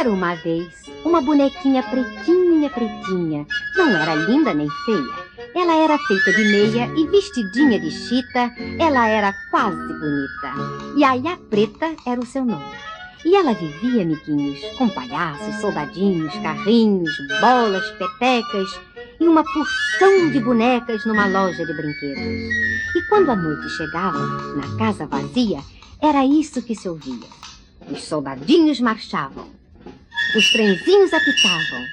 Era uma vez uma bonequinha pretinha, pretinha. Não era linda nem feia. Ela era feita de meia e vestidinha de chita. Ela era quase bonita. E a Preta era o seu nome. E ela vivia, amiguinhos, com palhaços, soldadinhos, carrinhos, bolas, petecas e uma porção de bonecas numa loja de brinquedos. E quando a noite chegava, na casa vazia, era isso que se ouvia. Os soldadinhos marchavam, os trenzinhos apitavam,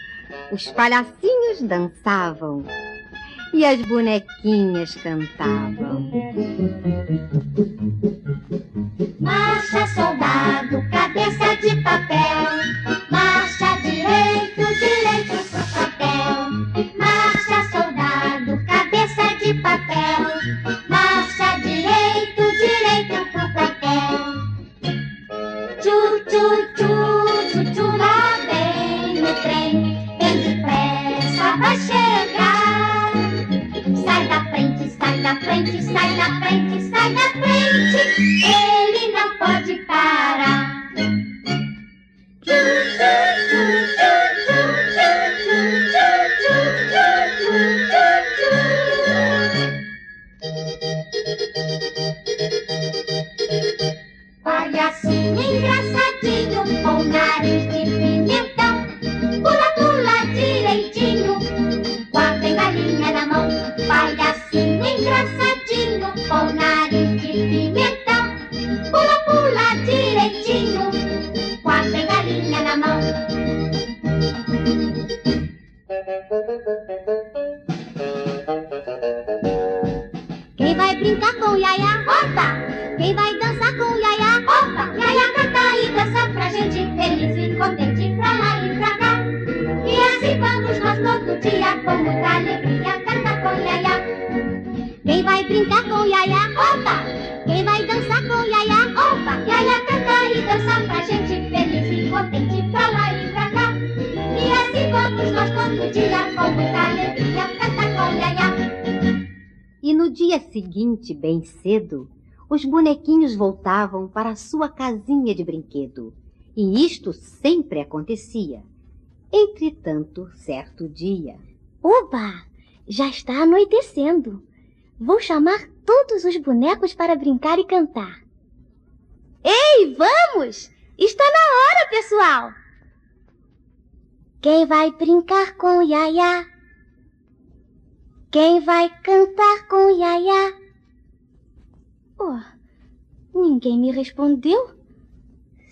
os palhacinhos dançavam e as bonequinhas cantavam. Marcha, soldado, cabeça de papel. Brincar com Yaya? Opa! Quem vai dançar com Yaya? Opa! Yaya canta e dança pra gente, feliz e contente pra lá e pra cá. E assim vamos nós todo dia com muita alegria cantar com Yaya. E no dia seguinte, bem cedo, os bonequinhos voltavam para a sua casinha de brinquedo. E isto sempre acontecia. Entretanto, certo dia. Oba! Já está anoitecendo. Vou chamar todos os bonecos para brincar e cantar. Ei, vamos! Está na hora, pessoal! Quem vai brincar com o Yaya? Quem vai cantar com o Yaya? Oh, ninguém me respondeu.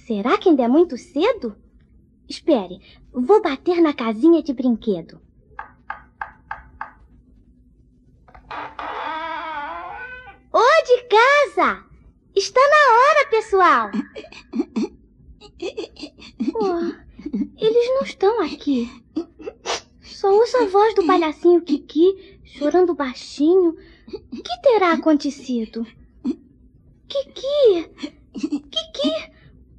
Será que ainda é muito cedo? Espere, vou bater na casinha de brinquedo. Casa! Está na hora, pessoal! Oh, eles não estão aqui. Só ouço a voz do palhacinho Kiki chorando baixinho. O que terá acontecido? Kiki! Kiki!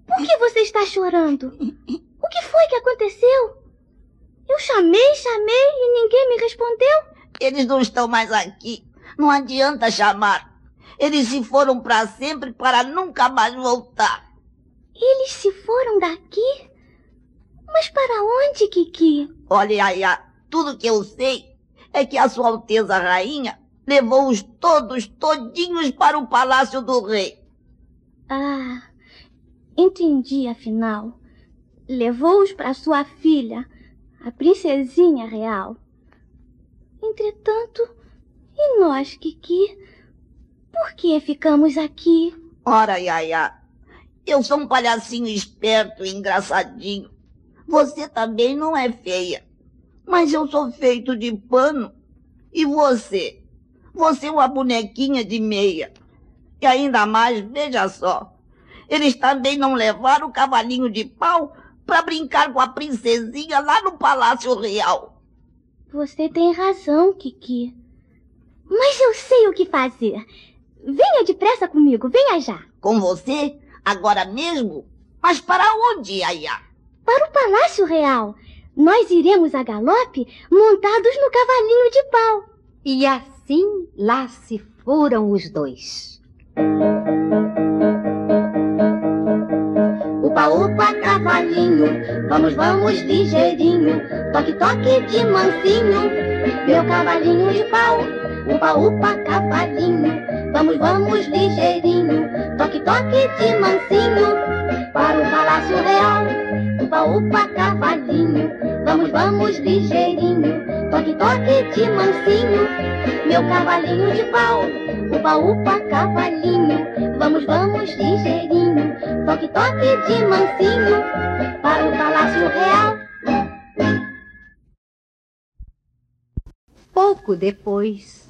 Por que você está chorando? O que foi que aconteceu? Eu chamei, chamei e ninguém me respondeu. Eles não estão mais aqui. Não adianta chamar. Eles se foram para sempre para nunca mais voltar. Eles se foram daqui? Mas para onde, Kiki? Olha, Yaya, tudo que eu sei é que a Sua Alteza Rainha levou-os todos, todinhos para o Palácio do Rei. Ah, entendi afinal. Levou-os para sua filha, a princesinha real. Entretanto, e nós, Kiki? Por que ficamos aqui? Ora, Yaya, eu sou um palhacinho esperto e engraçadinho. Você também não é feia. Mas eu sou feito de pano. E você? Você é uma bonequinha de meia. E ainda mais, veja só. Eles também não levaram o cavalinho de pau para brincar com a princesinha lá no Palácio Real. Você tem razão, Kiki. Mas eu sei o que fazer. Venha depressa comigo, venha já. Com você? Agora mesmo? Mas para onde, Yaya? Para o Palácio Real. Nós iremos a galope montados no cavalinho de pau. E assim lá se foram os dois. Upa, upa, cavalo. cavalinho, vamos, vamos ligeirinho, toque, toque de mansinho, meu cavalinho de pau, upa, upa, cavalinho, vamos, vamos ligeirinho, toque, toque de mansinho, para o palácio real, upa, upa, cavalinho, vamos, vamos ligeirinho, toque, toque de mansinho, meu cavalinho de pau, upa, upa, cavalinho, vamos, vamos ligeirinho, toque, toque de mansinho, para o palácio real. Pouco depois.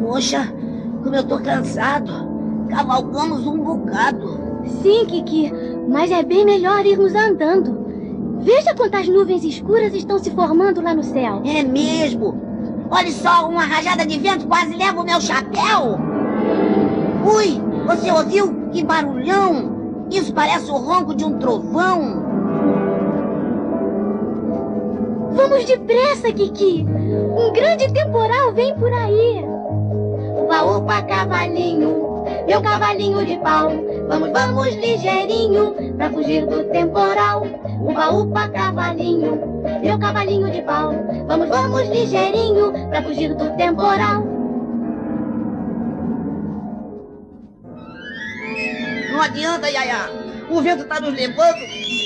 Poxa, como eu tô cansado. Cavalgamos um bocado. Sim, Kiki, mas é bem melhor irmos andando. Veja quantas nuvens escuras estão se formando lá no céu. É mesmo. Olha só, uma rajada de vento quase leva o meu chapéu. Ui, você ouviu? Que barulhão! Isso parece o ronco de um trovão. Vamos depressa, Kiki. Um grande temporal vem por aí. Upa, upa, cavalinho, meu cavalinho de pau. Vamos, vamos ligeirinho, pra fugir do temporal. Upa, upa, cavalinho, meu cavalinho de pau. Vamos, vamos ligeirinho, pra fugir do temporal. Não adianta, Yaya. O vento tá nos levando.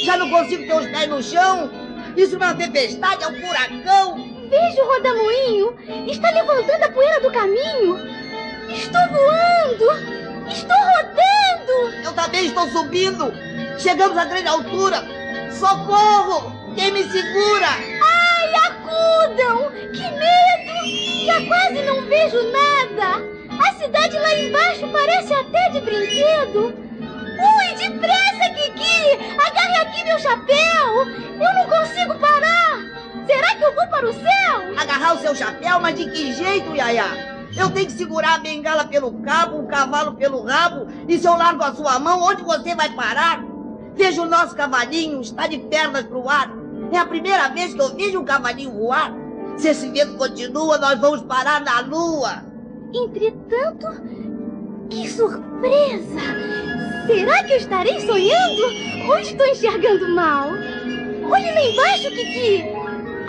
Já não consigo ter os pés no chão. Isso não é uma tempestade, é um furacão. Veja o rodamuinho. Está levantando a poeira do caminho. Estou voando. Estou rodando. Eu também estou subindo. Chegamos a grande altura. Socorro! Quem me segura? Ai, acudam! Que medo! Já quase não vejo nada. A cidade lá embaixo parece até de brinquedo. Ui, depressa, Kiki! Agarre aqui meu chapéu! Eu não consigo parar! Será que eu vou para o céu? Agarrar o seu chapéu, mas de que jeito, Yaya? Eu tenho que segurar a bengala pelo cabo, o cavalo pelo rabo, e se eu largo a sua mão, onde você vai parar? Veja o nosso cavalinho, está de pernas para o ar. É a primeira vez que eu vejo um cavalinho voar. Se esse vento continua, nós vamos parar na lua. Entretanto, que surpresa! Será que eu estarei sonhando ou estou enxergando mal? Olhe lá embaixo, Kiki!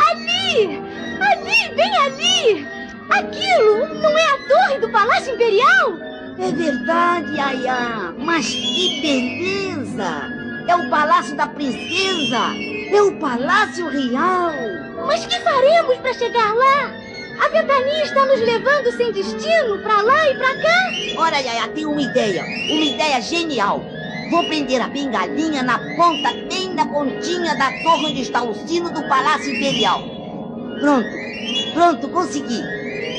Ali! Ali, bem ali! Aquilo não é a torre do Palácio Imperial? É verdade, Yaya. Mas que beleza! É o palácio da princesa! É o palácio real! Mas que faremos para chegar lá? A ventania está nos levando sem destino para lá e para cá? Ora, Yaya, tenho uma ideia. Uma ideia genial. Vou prender a bengalinha na ponta, bem na pontinha da torre onde está o sino do Palácio Imperial. Pronto, pronto, consegui.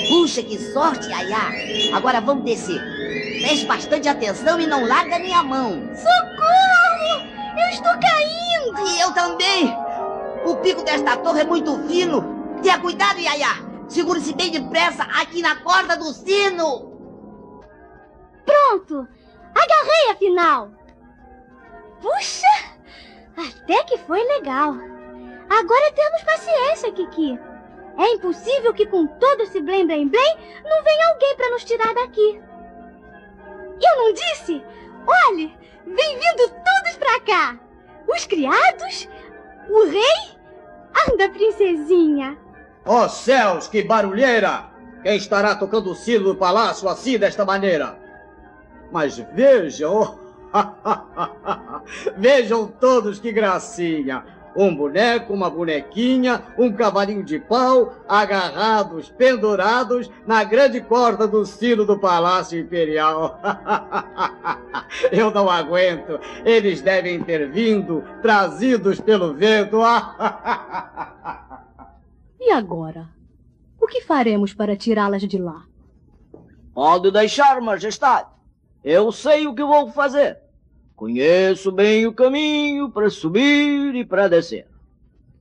Puxa, que sorte, Yaya. Agora vamos descer. Preste bastante atenção e não larga minha mão. Socorro! Eu estou caindo! E eu também. O pico desta torre é muito fino. Tenha cuidado, Yaya. Segure-se bem depressa aqui na corda do sino. Pronto! Agarrei afinal! Puxa! Até que foi legal. Agora temos paciência, Kiki. É impossível que com todo esse blém blém blém não venha alguém para nos tirar daqui. Eu não disse? Olhe, vem vindo todos pra cá. Os criados, o rei, anda princesinha. Ó céus, que barulheira! Quem estará tocando o sino do palácio assim desta maneira? Mas vejam, vejam todos que gracinha! Um boneco, uma bonequinha, um cavalinho de pau, agarrados, pendurados na grande corda do sino do Palácio Imperial. Eu não aguento. Eles devem ter vindo, trazidos pelo vento. E agora? O que faremos para tirá-las de lá? Pode deixar, majestade. Eu sei o que vou fazer. Conheço bem o caminho para subir e para descer.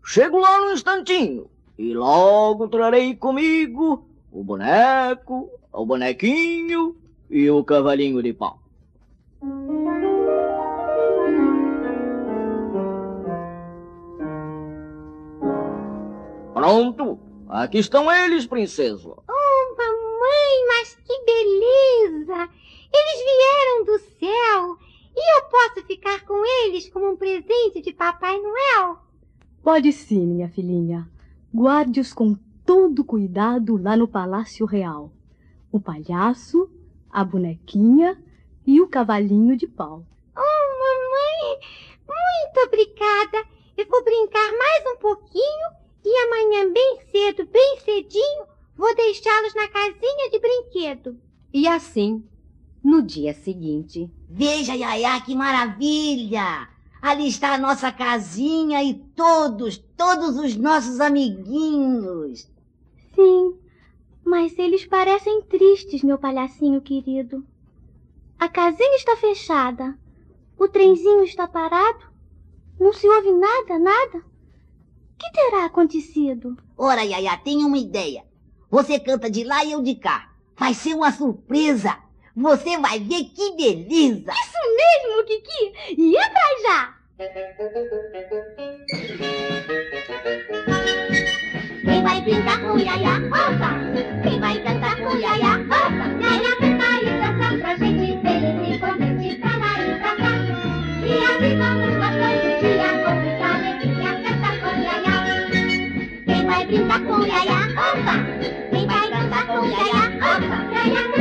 Chego lá num instantinho e logo trarei comigo o boneco, o bonequinho e o cavalinho de pau. Pronto, aqui estão eles, princesa. Oh, mamãe, mas que beleza! Eles vieram do céu e eu posso ficar com Papai Noel? Pode sim, minha filhinha. Guarde-os com todo cuidado lá no Palácio Real. O palhaço, a bonequinha e o cavalinho de pau. Oh, mamãe, muito obrigada. Eu vou brincar mais um pouquinho e amanhã, bem cedo, bem cedinho, vou deixá-los na casinha de brinquedo. E assim, no dia seguinte. Veja, Yaya, que maravilha! Ali está a nossa casinha e todos, todos os nossos amiguinhos. Sim, mas eles parecem tristes, meu palhacinho querido. A casinha está fechada. O trenzinho está parado. Não se ouve nada, nada. O que terá acontecido? Ora, Yaya, tenho uma ideia. Você canta de lá e eu de cá. Vai ser uma surpresa. Você vai ver que beleza! Isso mesmo, Kiki! E entra já! Quem vai brincar com Yaya, opa! Quem vai cantar com opa! Yaya Minta ku yaya, opa. Minta ku yaya, opa.